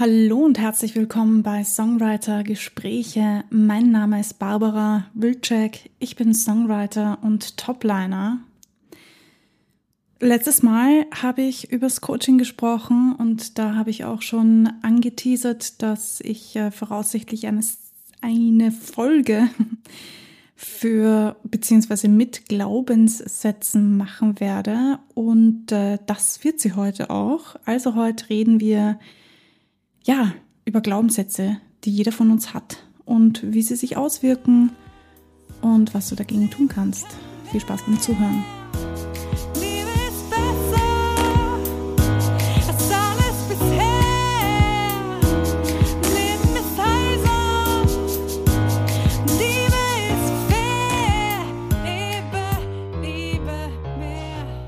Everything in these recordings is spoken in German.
Hallo und herzlich willkommen bei Songwriter Gespräche. Mein Name ist Barbara Wilczek. Ich bin Songwriter und Topliner. Letztes Mal habe ich übers Coaching gesprochen und da habe ich auch schon angeteasert, dass ich äh, voraussichtlich eine, eine Folge für beziehungsweise mit Glaubenssätzen machen werde und äh, das wird sie heute auch. Also heute reden wir ja, über Glaubenssätze, die jeder von uns hat und wie sie sich auswirken und was du dagegen tun kannst. Viel Spaß beim Zuhören.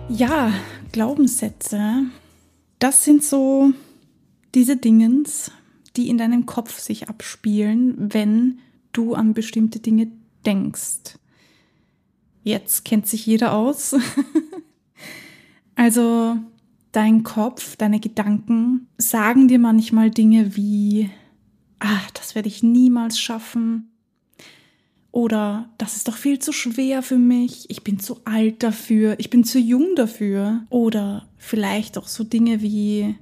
Ja, Glaubenssätze, das sind so diese Dingens, die in deinem Kopf sich abspielen, wenn du an bestimmte Dinge denkst. Jetzt kennt sich jeder aus. also dein Kopf, deine Gedanken sagen dir manchmal Dinge wie, ah, das werde ich niemals schaffen. Oder das ist doch viel zu schwer für mich, ich bin zu alt dafür, ich bin zu jung dafür. Oder vielleicht auch so Dinge wie,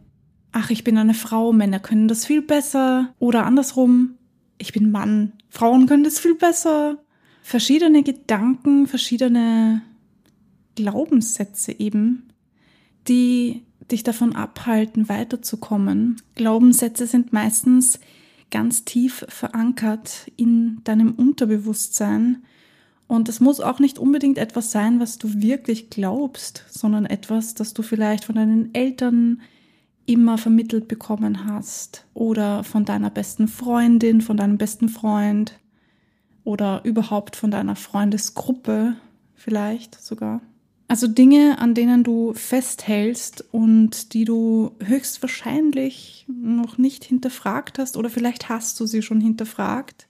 ach, ich bin eine Frau, Männer können das viel besser. Oder andersrum, ich bin Mann, Frauen können das viel besser. Verschiedene Gedanken, verschiedene Glaubenssätze eben, die dich davon abhalten, weiterzukommen. Glaubenssätze sind meistens ganz tief verankert in deinem Unterbewusstsein. Und es muss auch nicht unbedingt etwas sein, was du wirklich glaubst, sondern etwas, das du vielleicht von deinen Eltern, immer vermittelt bekommen hast oder von deiner besten Freundin, von deinem besten Freund oder überhaupt von deiner Freundesgruppe vielleicht sogar. Also Dinge, an denen du festhältst und die du höchstwahrscheinlich noch nicht hinterfragt hast oder vielleicht hast du sie schon hinterfragt.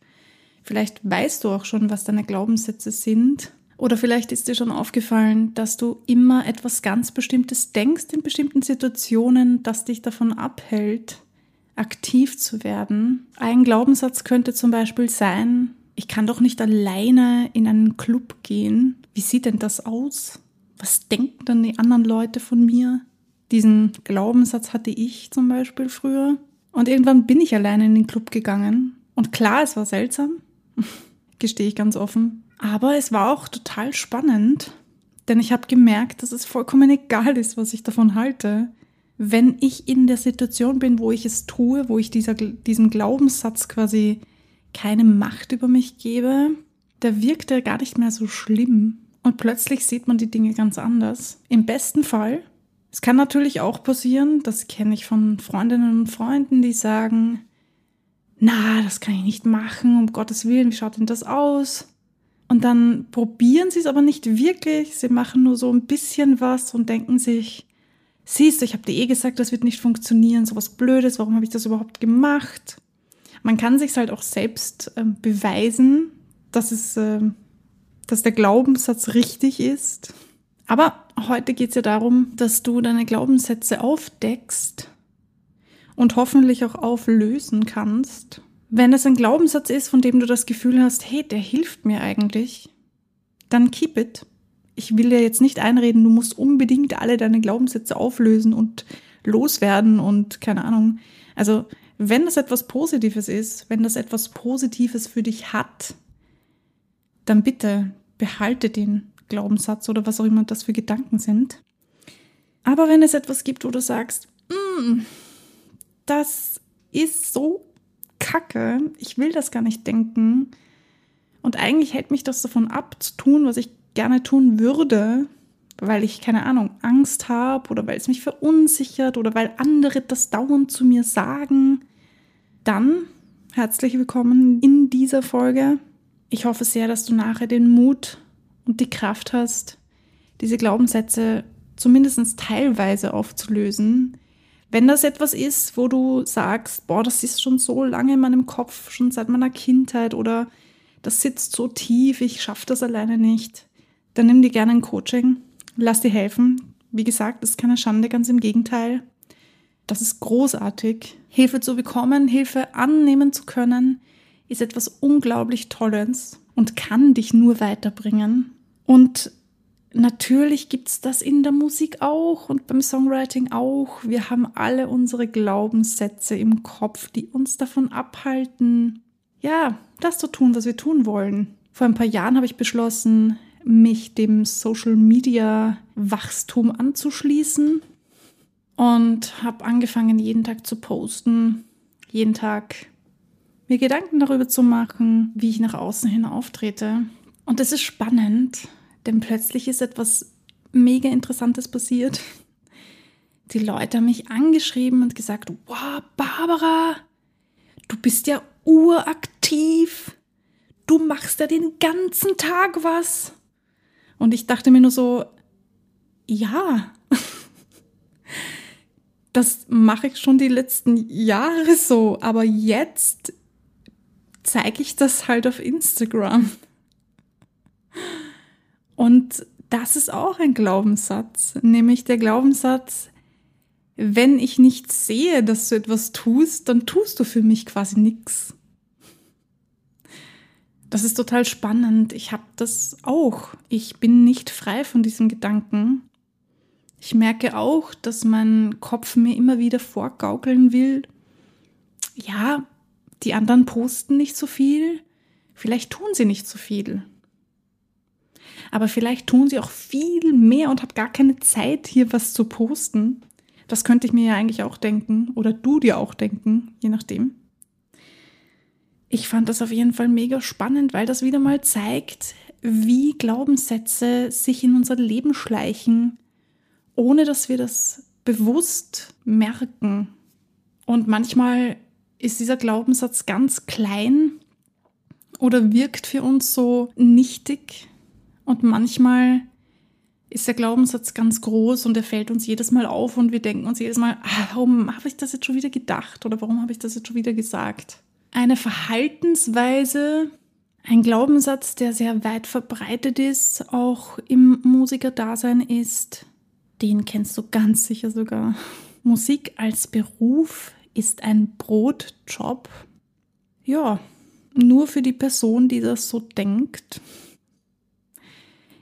Vielleicht weißt du auch schon, was deine Glaubenssätze sind oder vielleicht ist dir schon aufgefallen, dass du immer etwas ganz Bestimmtes denkst in bestimmten Situationen, das dich davon abhält, aktiv zu werden. Ein Glaubenssatz könnte zum Beispiel sein, ich kann doch nicht alleine in einen Club gehen. Wie sieht denn das aus? Was denken dann die anderen Leute von mir? Diesen Glaubenssatz hatte ich zum Beispiel früher. Und irgendwann bin ich alleine in den Club gegangen. Und klar, es war seltsam, gestehe ich ganz offen. Aber es war auch total spannend, denn ich habe gemerkt, dass es vollkommen egal ist, was ich davon halte. Wenn ich in der Situation bin, wo ich es tue, wo ich dieser, diesem Glaubenssatz quasi keine Macht über mich gebe, da wirkt er gar nicht mehr so schlimm. Und plötzlich sieht man die Dinge ganz anders. Im besten Fall. Es kann natürlich auch passieren, das kenne ich von Freundinnen und Freunden, die sagen, na, das kann ich nicht machen, um Gottes Willen, wie schaut denn das aus? Und dann probieren sie es aber nicht wirklich. Sie machen nur so ein bisschen was und denken sich, siehst du, ich habe dir eh gesagt, das wird nicht funktionieren, sowas Blödes, warum habe ich das überhaupt gemacht? Man kann sich halt auch selbst äh, beweisen, dass es, äh, dass der Glaubenssatz richtig ist. Aber heute geht es ja darum, dass du deine Glaubenssätze aufdeckst und hoffentlich auch auflösen kannst wenn es ein Glaubenssatz ist, von dem du das Gefühl hast, hey, der hilft mir eigentlich, dann keep it. Ich will dir jetzt nicht einreden, du musst unbedingt alle deine Glaubenssätze auflösen und loswerden und keine Ahnung. Also, wenn das etwas Positives ist, wenn das etwas Positives für dich hat, dann bitte behalte den Glaubenssatz oder was auch immer das für Gedanken sind. Aber wenn es etwas gibt, wo du sagst, mm, das ist so kacke, ich will das gar nicht denken. Und eigentlich hält mich das davon ab, zu tun, was ich gerne tun würde, weil ich, keine Ahnung, Angst habe oder weil es mich verunsichert oder weil andere das dauernd zu mir sagen. Dann herzlich willkommen in dieser Folge. Ich hoffe sehr, dass du nachher den Mut und die Kraft hast, diese Glaubenssätze zumindest teilweise aufzulösen, wenn das etwas ist, wo du sagst, boah, das ist schon so lange in meinem Kopf, schon seit meiner Kindheit oder das sitzt so tief, ich schaffe das alleine nicht, dann nimm dir gerne ein Coaching, lass dir helfen. Wie gesagt, das ist keine Schande, ganz im Gegenteil. das ist großartig. Hilfe zu bekommen, Hilfe annehmen zu können, ist etwas unglaublich Tolles und kann dich nur weiterbringen. Und natürlich gibt es das in der Musik auch und beim Songwriting auch. Wir haben alle unsere Glaubenssätze im Kopf, die uns davon abhalten, ja, das zu tun, was wir tun wollen. Vor ein paar Jahren habe ich beschlossen, mich dem Social Media Wachstum anzuschließen und habe angefangen, jeden Tag zu posten, jeden Tag mir Gedanken darüber zu machen, wie ich nach außen hin auftrete. Und das ist spannend, denn plötzlich ist etwas mega Interessantes passiert. Die Leute haben mich angeschrieben und gesagt, wow, Barbara, du bist ja uraktiv. Du machst ja den ganzen Tag was. Und ich dachte mir nur so, ja, das mache ich schon die letzten Jahre so, aber jetzt zeige ich das halt auf Instagram. Und das ist auch ein Glaubenssatz, nämlich der Glaubenssatz, wenn ich nicht sehe, dass du etwas tust, dann tust du für mich quasi nichts. Das ist total spannend. Ich habe das auch. Ich bin nicht frei von diesem Gedanken. Ich merke auch, dass mein Kopf mir immer wieder vorgaukeln will. Ja, die anderen posten nicht so viel. Vielleicht tun sie nicht so viel. Aber vielleicht tun sie auch viel mehr und habe gar keine Zeit, hier was zu posten. Das könnte ich mir ja eigentlich auch denken oder du dir auch denken, je nachdem. Ich fand das auf jeden Fall mega spannend, weil das wieder mal zeigt, wie Glaubenssätze sich in unser Leben schleichen, ohne dass wir das bewusst merken. Und manchmal ist dieser Glaubenssatz ganz klein oder wirkt für uns so nichtig. Und manchmal ist der Glaubenssatz ganz groß und er fällt uns jedes Mal auf und wir denken uns jedes Mal, ah, warum habe ich das jetzt schon wieder gedacht oder warum habe ich das jetzt schon wieder gesagt? Eine Verhaltensweise, ein Glaubenssatz, der sehr weit verbreitet ist, auch im Musikerdasein ist, den kennst du ganz sicher sogar. Musik als Beruf ist ein Brotjob. Ja, nur für die Person, die das so denkt.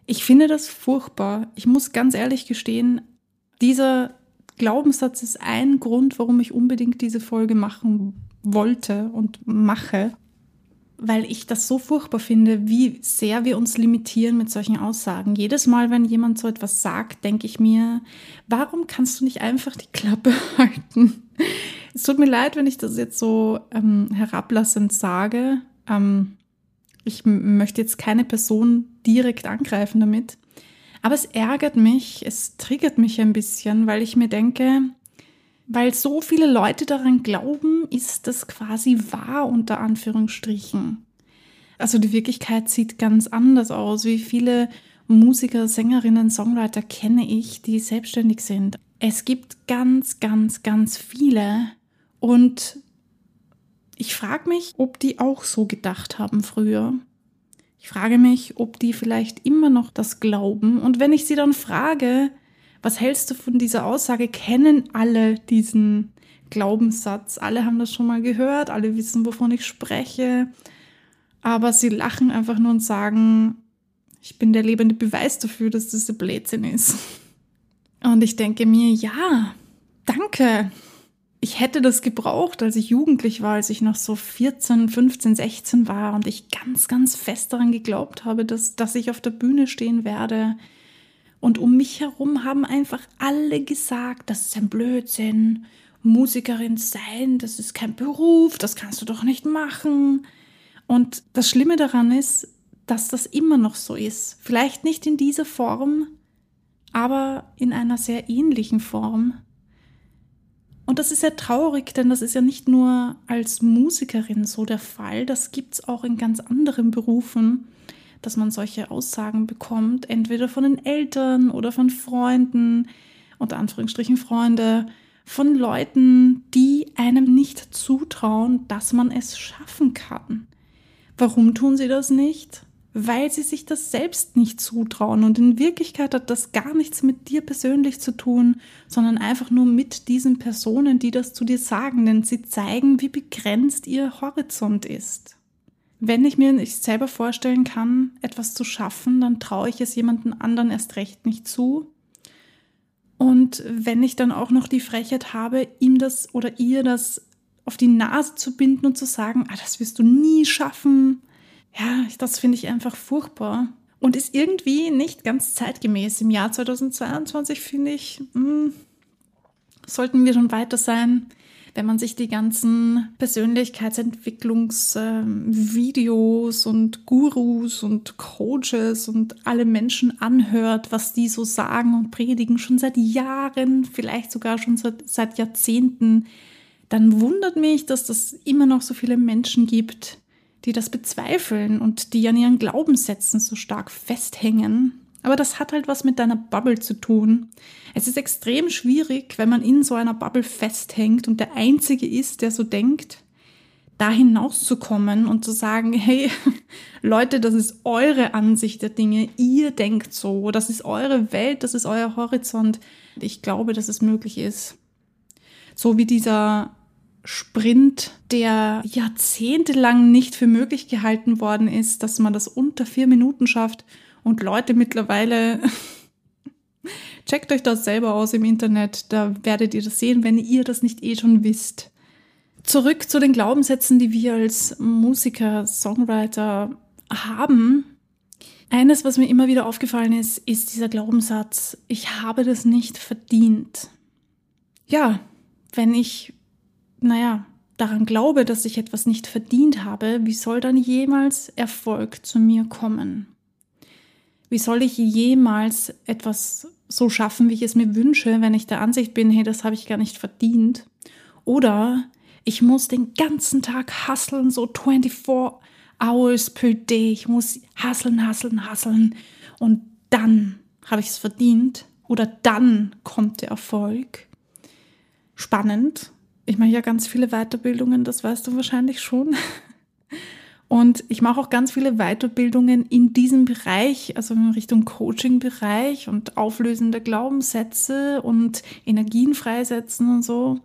Ich finde das furchtbar. Ich muss ganz ehrlich gestehen, dieser Glaubenssatz ist ein Grund, warum ich unbedingt diese Folge machen wollte und mache, weil ich das so furchtbar finde, wie sehr wir uns limitieren mit solchen Aussagen. Jedes Mal, wenn jemand so etwas sagt, denke ich mir, warum kannst du nicht einfach die Klappe halten? Es tut mir leid, wenn ich das jetzt so ähm, herablassend sage. Ähm, ich möchte jetzt keine Person direkt angreifen damit. Aber es ärgert mich, es triggert mich ein bisschen, weil ich mir denke, weil so viele Leute daran glauben, ist das quasi wahr unter Anführungsstrichen. Also die Wirklichkeit sieht ganz anders aus. Wie viele Musiker, Sängerinnen, Songwriter kenne ich, die selbstständig sind. Es gibt ganz, ganz, ganz viele. Und ich frage mich, ob die auch so gedacht haben früher. Ich frage mich, ob die vielleicht immer noch das glauben. Und wenn ich sie dann frage, was hältst du von dieser Aussage? Kennen alle diesen Glaubenssatz? Alle haben das schon mal gehört, alle wissen, wovon ich spreche. Aber sie lachen einfach nur und sagen, ich bin der lebende Beweis dafür, dass das ein Blödsinn ist. Und ich denke mir, ja, danke. Ich hätte das gebraucht, als ich jugendlich war, als ich noch so 14, 15, 16 war und ich ganz, ganz fest daran geglaubt habe, dass, dass ich auf der Bühne stehen werde, und um mich herum haben einfach alle gesagt, das ist ein Blödsinn. Musikerin sein, das ist kein Beruf, das kannst du doch nicht machen. Und das Schlimme daran ist, dass das immer noch so ist. Vielleicht nicht in dieser Form, aber in einer sehr ähnlichen Form. Und das ist sehr traurig, denn das ist ja nicht nur als Musikerin so der Fall, das gibt es auch in ganz anderen Berufen dass man solche Aussagen bekommt, entweder von den Eltern oder von Freunden, unter Anführungsstrichen Freunde, von Leuten, die einem nicht zutrauen, dass man es schaffen kann. Warum tun sie das nicht? Weil sie sich das selbst nicht zutrauen. Und in Wirklichkeit hat das gar nichts mit dir persönlich zu tun, sondern einfach nur mit diesen Personen, die das zu dir sagen, denn sie zeigen, wie begrenzt ihr Horizont ist. Wenn ich mir nicht selber vorstellen kann, etwas zu schaffen, dann traue ich es jemandem anderen erst recht nicht zu. Und wenn ich dann auch noch die Frechheit habe, ihm das oder ihr das auf die Nase zu binden und zu sagen, ah, das wirst du nie schaffen, ja, das finde ich einfach furchtbar. Und ist irgendwie nicht ganz zeitgemäß. Im Jahr 2022 finde ich, mh, hm, sollten wir schon weiter sein, wenn man sich die ganzen Persönlichkeitsentwicklungsvideos äh, und Gurus und Coaches und alle Menschen anhört, was die so sagen und predigen, schon seit Jahren, vielleicht sogar schon seit, seit Jahrzehnten, dann wundert mich, dass das immer noch so viele Menschen gibt, die das bezweifeln und die an ihren Glaubenssätzen so stark festhängen. Aber das hat halt was mit deiner Bubble zu tun. Es ist extrem schwierig, wenn man in so einer Bubble festhängt und der Einzige ist, der so denkt, da hinauszukommen und zu sagen, hey, Leute, das ist eure Ansicht der Dinge, ihr denkt so, das ist eure Welt, das ist euer Horizont. Ich glaube, dass es möglich ist. So wie dieser Sprint, der jahrzehntelang nicht für möglich gehalten worden ist, dass man das unter vier Minuten schafft und Leute mittlerweile checkt euch das selber aus im Internet, da werdet ihr das sehen, wenn ihr das nicht eh schon wisst. Zurück zu den Glaubenssätzen, die wir als Musiker, Songwriter haben. Eines, was mir immer wieder aufgefallen ist, ist dieser Glaubenssatz, ich habe das nicht verdient. Ja, wenn ich naja, daran glaube, dass ich etwas nicht verdient habe, wie soll dann jemals Erfolg zu mir kommen? Wie soll ich jemals etwas so schaffen, wie ich es mir wünsche, wenn ich der Ansicht bin, hey, das habe ich gar nicht verdient? Oder ich muss den ganzen Tag hasseln, so 24 hours per day. Ich muss hasseln, hasseln, hasseln. Und dann habe ich es verdient. Oder dann kommt der Erfolg. Spannend, ich mache ja ganz viele Weiterbildungen, das weißt du wahrscheinlich schon. Und ich mache auch ganz viele Weiterbildungen in diesem Bereich, also in Richtung Coaching-Bereich und auflösende Glaubenssätze und Energien freisetzen und so.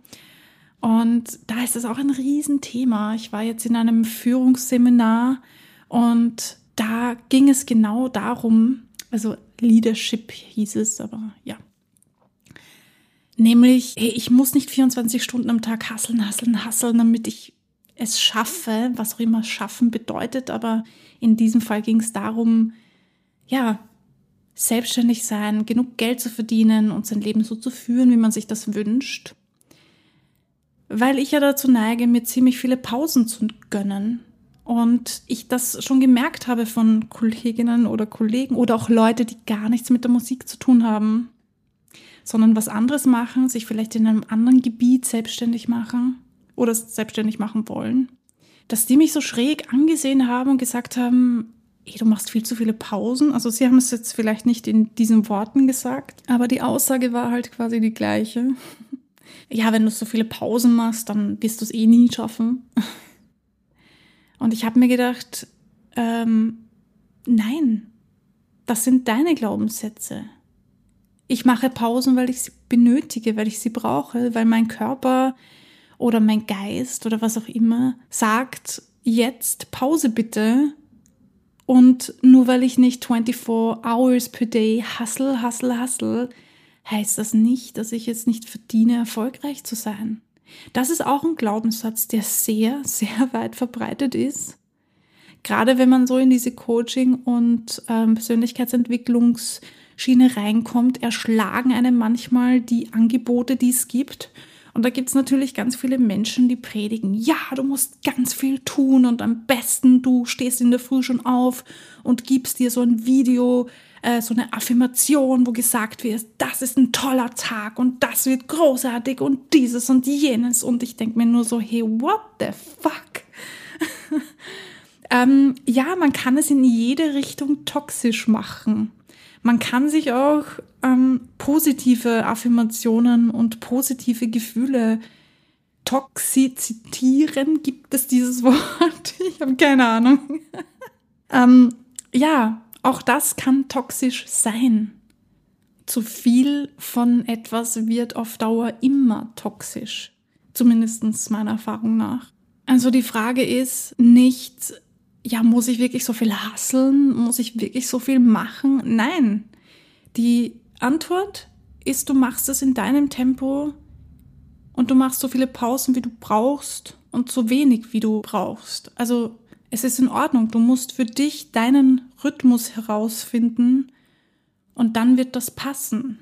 Und da ist es auch ein Riesenthema. Ich war jetzt in einem Führungsseminar und da ging es genau darum, also Leadership hieß es, aber ja, Nämlich, hey, ich muss nicht 24 Stunden am Tag hasseln, hasseln, hasseln, damit ich es schaffe, was auch immer schaffen bedeutet. Aber in diesem Fall ging es darum, ja, selbstständig sein, genug Geld zu verdienen und sein Leben so zu führen, wie man sich das wünscht. Weil ich ja dazu neige, mir ziemlich viele Pausen zu gönnen. Und ich das schon gemerkt habe von Kolleginnen oder Kollegen oder auch Leute, die gar nichts mit der Musik zu tun haben sondern was anderes machen, sich vielleicht in einem anderen Gebiet selbstständig machen oder selbstständig machen wollen, dass die mich so schräg angesehen haben und gesagt haben, ey, du machst viel zu viele Pausen. Also sie haben es jetzt vielleicht nicht in diesen Worten gesagt, aber die Aussage war halt quasi die gleiche. Ja, wenn du so viele Pausen machst, dann wirst du es eh nie schaffen. Und ich habe mir gedacht, ähm, nein, das sind deine Glaubenssätze. Ich mache Pausen, weil ich sie benötige, weil ich sie brauche, weil mein Körper oder mein Geist oder was auch immer sagt, jetzt Pause bitte. Und nur weil ich nicht 24 hours per day hustle, hustle, hustle, heißt das nicht, dass ich jetzt nicht verdiene, erfolgreich zu sein. Das ist auch ein Glaubenssatz, der sehr, sehr weit verbreitet ist. Gerade wenn man so in diese Coaching- und ähm, Persönlichkeitsentwicklungs- Schiene reinkommt, erschlagen einem manchmal die Angebote, die es gibt. Und da gibt es natürlich ganz viele Menschen, die predigen, ja, du musst ganz viel tun und am besten du stehst in der Früh schon auf und gibst dir so ein Video, äh, so eine Affirmation, wo gesagt wird, das ist ein toller Tag und das wird großartig und dieses und jenes. Und ich denke mir nur so, hey, what the fuck? ähm, ja, man kann es in jede Richtung toxisch machen. Man kann sich auch ähm, positive Affirmationen und positive Gefühle toxizitieren. Gibt es dieses Wort? Ich habe keine Ahnung. ähm, ja, auch das kann toxisch sein. Zu viel von etwas wird auf Dauer immer toxisch. Zumindest meiner Erfahrung nach. Also die Frage ist nicht, ja, muss ich wirklich so viel hasseln? Muss ich wirklich so viel machen? Nein. Die Antwort ist, du machst es in deinem Tempo und du machst so viele Pausen, wie du brauchst und so wenig, wie du brauchst. Also es ist in Ordnung. Du musst für dich deinen Rhythmus herausfinden und dann wird das passen.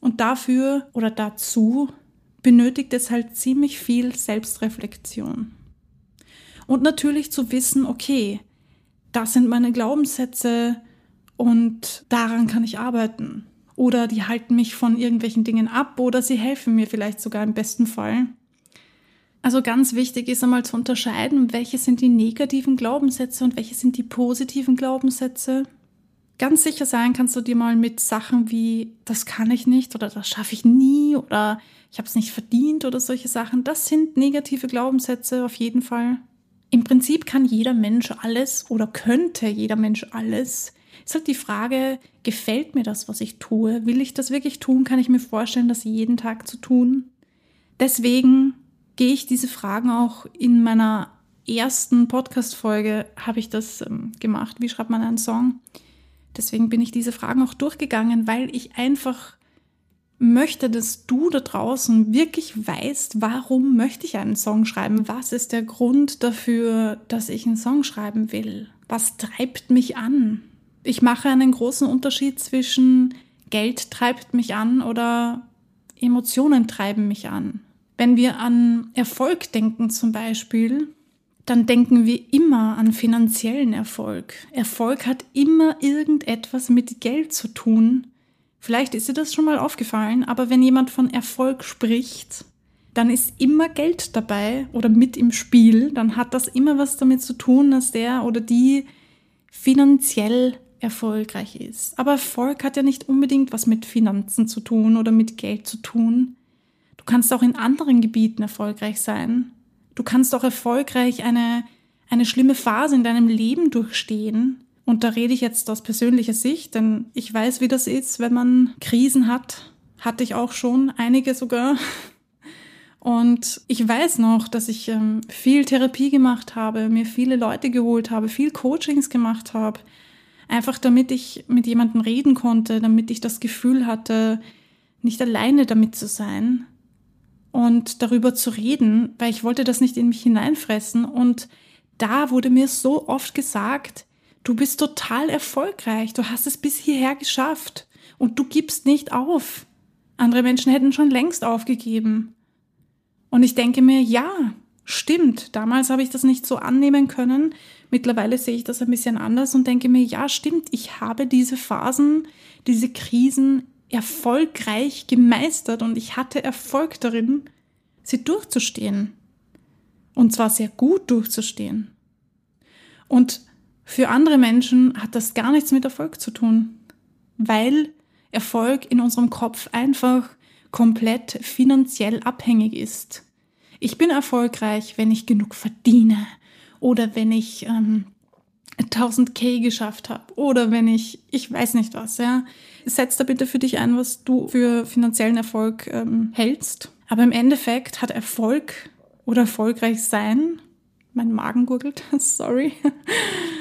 Und dafür oder dazu benötigt es halt ziemlich viel Selbstreflexion. Und natürlich zu wissen, okay, das sind meine Glaubenssätze und daran kann ich arbeiten. Oder die halten mich von irgendwelchen Dingen ab oder sie helfen mir vielleicht sogar im besten Fall. Also ganz wichtig ist einmal zu unterscheiden, welche sind die negativen Glaubenssätze und welche sind die positiven Glaubenssätze. Ganz sicher sein kannst du dir mal mit Sachen wie das kann ich nicht oder das schaffe ich nie oder ich habe es nicht verdient oder solche Sachen. Das sind negative Glaubenssätze auf jeden Fall. Im Prinzip kann jeder Mensch alles oder könnte jeder Mensch alles. Es ist halt die Frage, gefällt mir das, was ich tue? Will ich das wirklich tun? Kann ich mir vorstellen, das jeden Tag zu tun? Deswegen gehe ich diese Fragen auch in meiner ersten Podcast-Folge, habe ich das ähm, gemacht. Wie schreibt man einen Song? Deswegen bin ich diese Fragen auch durchgegangen, weil ich einfach möchte, dass du da draußen wirklich weißt, warum möchte ich einen Song schreiben? Was ist der Grund dafür, dass ich einen Song schreiben will? Was treibt mich an? Ich mache einen großen Unterschied zwischen Geld treibt mich an oder Emotionen treiben mich an. Wenn wir an Erfolg denken zum Beispiel, dann denken wir immer an finanziellen Erfolg. Erfolg hat immer irgendetwas mit Geld zu tun. Vielleicht ist dir das schon mal aufgefallen, aber wenn jemand von Erfolg spricht, dann ist immer Geld dabei oder mit im Spiel, dann hat das immer was damit zu tun, dass der oder die finanziell erfolgreich ist. Aber Erfolg hat ja nicht unbedingt was mit Finanzen zu tun oder mit Geld zu tun. Du kannst auch in anderen Gebieten erfolgreich sein. Du kannst auch erfolgreich eine, eine schlimme Phase in deinem Leben durchstehen und da rede ich jetzt aus persönlicher Sicht, denn ich weiß, wie das ist, wenn man Krisen hat. Hatte ich auch schon, einige sogar. Und ich weiß noch, dass ich ähm, viel Therapie gemacht habe, mir viele Leute geholt habe, viel Coachings gemacht habe. Einfach damit ich mit jemandem reden konnte, damit ich das Gefühl hatte, nicht alleine damit zu sein und darüber zu reden, weil ich wollte das nicht in mich hineinfressen. Und da wurde mir so oft gesagt, Du bist total erfolgreich. Du hast es bis hierher geschafft. Und du gibst nicht auf. Andere Menschen hätten schon längst aufgegeben. Und ich denke mir, ja, stimmt. Damals habe ich das nicht so annehmen können. Mittlerweile sehe ich das ein bisschen anders und denke mir, ja, stimmt. Ich habe diese Phasen, diese Krisen erfolgreich gemeistert und ich hatte Erfolg darin, sie durchzustehen. Und zwar sehr gut durchzustehen. Und für andere Menschen hat das gar nichts mit Erfolg zu tun, weil Erfolg in unserem Kopf einfach komplett finanziell abhängig ist. Ich bin erfolgreich, wenn ich genug verdiene oder wenn ich ähm, 1000k geschafft habe oder wenn ich, ich weiß nicht was, ja. Setz da bitte für dich ein, was du für finanziellen Erfolg ähm, hältst. Aber im Endeffekt hat Erfolg oder erfolgreich sein mein Magen gurgelt, sorry,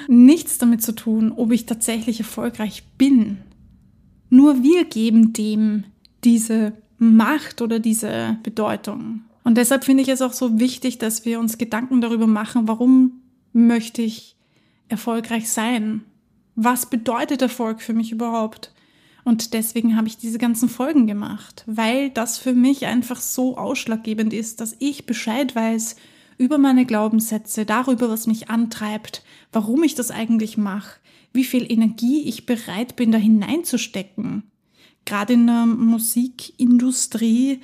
nichts damit zu tun, ob ich tatsächlich erfolgreich bin. Nur wir geben dem diese Macht oder diese Bedeutung. Und deshalb finde ich es auch so wichtig, dass wir uns Gedanken darüber machen, warum möchte ich erfolgreich sein? Was bedeutet Erfolg für mich überhaupt? Und deswegen habe ich diese ganzen Folgen gemacht, weil das für mich einfach so ausschlaggebend ist, dass ich Bescheid weiß über meine Glaubenssätze, darüber, was mich antreibt, warum ich das eigentlich mache, wie viel Energie ich bereit bin, da hineinzustecken. Gerade in der Musikindustrie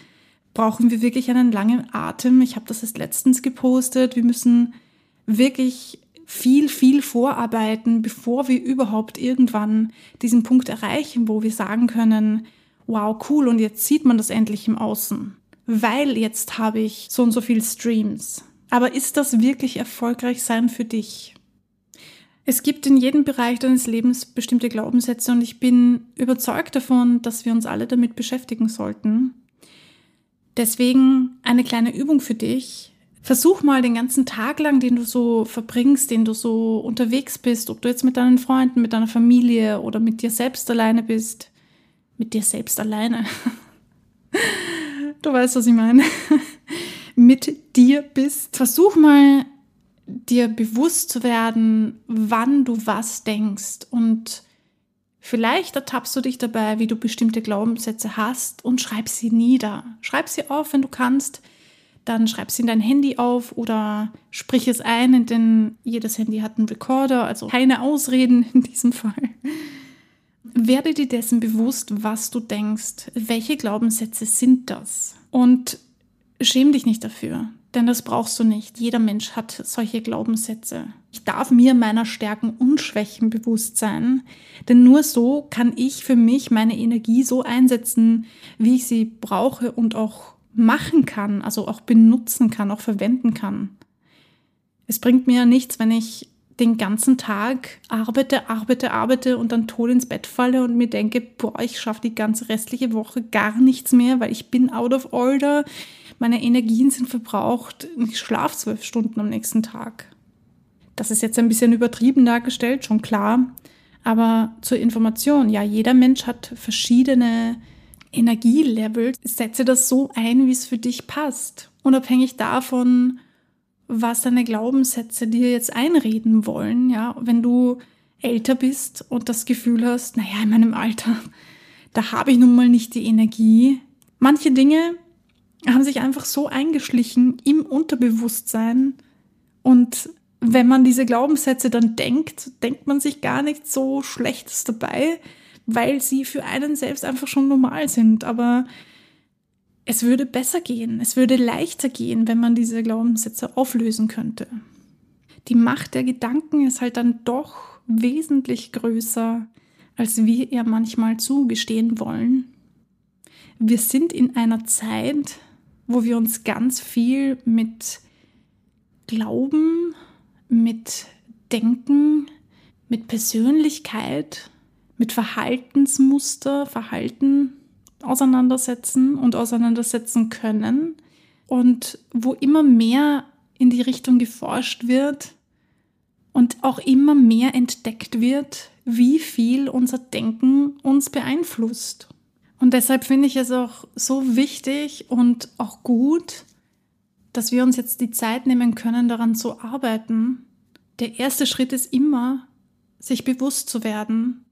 brauchen wir wirklich einen langen Atem. Ich habe das erst letztens gepostet. Wir müssen wirklich viel, viel vorarbeiten, bevor wir überhaupt irgendwann diesen Punkt erreichen, wo wir sagen können, wow, cool, und jetzt sieht man das endlich im Außen. Weil jetzt habe ich so und so viel Streams. Aber ist das wirklich erfolgreich sein für dich? Es gibt in jedem Bereich deines Lebens bestimmte Glaubenssätze und ich bin überzeugt davon, dass wir uns alle damit beschäftigen sollten. Deswegen eine kleine Übung für dich. Versuch mal den ganzen Tag lang, den du so verbringst, den du so unterwegs bist, ob du jetzt mit deinen Freunden, mit deiner Familie oder mit dir selbst alleine bist. Mit dir selbst alleine. du weißt, was ich meine. Mit dir bist. Versuch mal dir bewusst zu werden, wann du was denkst und vielleicht ertappst du dich dabei, wie du bestimmte Glaubenssätze hast und schreib sie nieder. Schreib sie auf, wenn du kannst. Dann schreib sie in dein Handy auf oder sprich es ein, denn jedes Handy hat einen Recorder, also keine Ausreden in diesem Fall. Werde dir dessen bewusst, was du denkst. Welche Glaubenssätze sind das? Und schäm dich nicht dafür. Denn das brauchst du nicht. Jeder Mensch hat solche Glaubenssätze. Ich darf mir meiner Stärken und Schwächen bewusst sein, denn nur so kann ich für mich meine Energie so einsetzen, wie ich sie brauche und auch machen kann, also auch benutzen kann, auch verwenden kann. Es bringt mir nichts, wenn ich den ganzen Tag arbeite, arbeite, arbeite und dann tot ins Bett falle und mir denke, boah, ich schaffe die ganze restliche Woche gar nichts mehr, weil ich bin out of order, meine Energien sind verbraucht, ich schlafe zwölf Stunden am nächsten Tag. Das ist jetzt ein bisschen übertrieben dargestellt, schon klar. Aber zur Information, ja, jeder Mensch hat verschiedene Energielevels. Setze das so ein, wie es für dich passt. Unabhängig davon, was deine Glaubenssätze dir jetzt einreden wollen, ja, wenn du älter bist und das Gefühl hast, naja, in meinem Alter, da habe ich nun mal nicht die Energie. Manche Dinge haben sich einfach so eingeschlichen im Unterbewusstsein und wenn man diese Glaubenssätze dann denkt, denkt man sich gar nicht so Schlechtes dabei, weil sie für einen selbst einfach schon normal sind. Aber es würde besser gehen, es würde leichter gehen, wenn man diese Glaubenssätze auflösen könnte. Die Macht der Gedanken ist halt dann doch wesentlich größer, als wir ihr manchmal zugestehen wollen. Wir sind in einer Zeit, wo wir uns ganz viel mit Glauben, mit Denken, mit Persönlichkeit, mit Verhaltensmuster, Verhalten auseinandersetzen und auseinandersetzen können und wo immer mehr in die Richtung geforscht wird und auch immer mehr entdeckt wird, wie viel unser Denken uns beeinflusst. Und deshalb finde ich es auch so wichtig und auch gut, dass wir uns jetzt die Zeit nehmen können, daran zu arbeiten. Der erste Schritt ist immer, sich bewusst zu werden,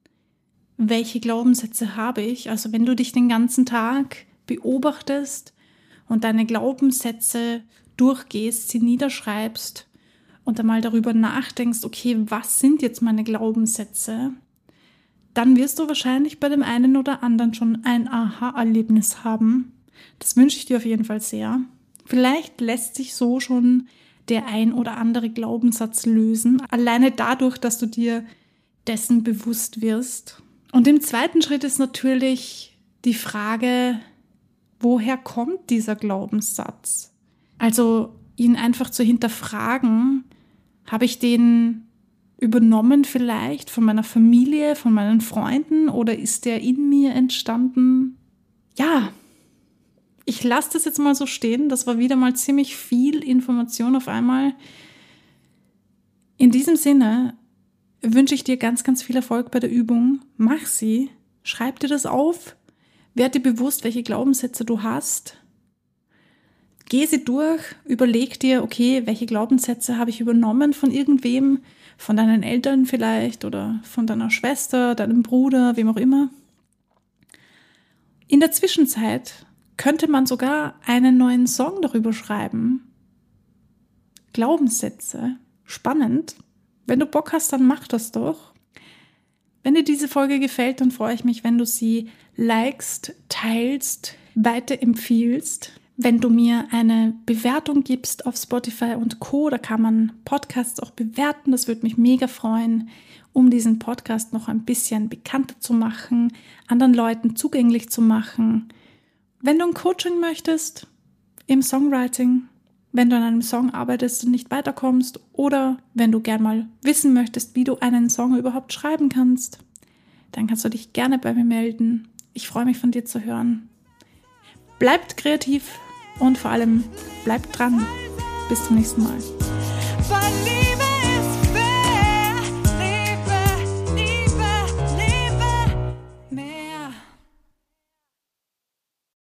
welche Glaubenssätze habe ich. Also wenn du dich den ganzen Tag beobachtest und deine Glaubenssätze durchgehst, sie niederschreibst und einmal darüber nachdenkst, okay, was sind jetzt meine Glaubenssätze? Dann wirst du wahrscheinlich bei dem einen oder anderen schon ein Aha-Erlebnis haben. Das wünsche ich dir auf jeden Fall sehr. Vielleicht lässt sich so schon der ein oder andere Glaubenssatz lösen, alleine dadurch, dass du dir dessen bewusst wirst. Und im zweiten Schritt ist natürlich die Frage, woher kommt dieser Glaubenssatz? Also ihn einfach zu hinterfragen, habe ich den übernommen vielleicht von meiner Familie, von meinen Freunden oder ist der in mir entstanden? Ja, ich lasse das jetzt mal so stehen. Das war wieder mal ziemlich viel Information auf einmal. In diesem Sinne wünsche ich dir ganz, ganz viel Erfolg bei der Übung. Mach sie, schreib dir das auf, werd dir bewusst, welche Glaubenssätze du hast. Geh sie durch, überleg dir, okay, welche Glaubenssätze habe ich übernommen von irgendwem, von deinen Eltern vielleicht oder von deiner Schwester, deinem Bruder, wem auch immer. In der Zwischenzeit könnte man sogar einen neuen Song darüber schreiben. Glaubenssätze. Spannend. Wenn du Bock hast, dann mach das doch. Wenn dir diese Folge gefällt, dann freue ich mich, wenn du sie likest, teilst, weiterempfiehlst. Wenn du mir eine Bewertung gibst auf Spotify und Co, da kann man Podcasts auch bewerten. Das würde mich mega freuen, um diesen Podcast noch ein bisschen bekannter zu machen, anderen Leuten zugänglich zu machen. Wenn du ein Coaching möchtest im Songwriting, wenn du an einem Song arbeitest und nicht weiterkommst oder wenn du gern mal wissen möchtest, wie du einen Song überhaupt schreiben kannst, dann kannst du dich gerne bei mir melden. Ich freue mich von dir zu hören. Bleibt kreativ und vor allem bleibt dran. Bis zum nächsten Mal.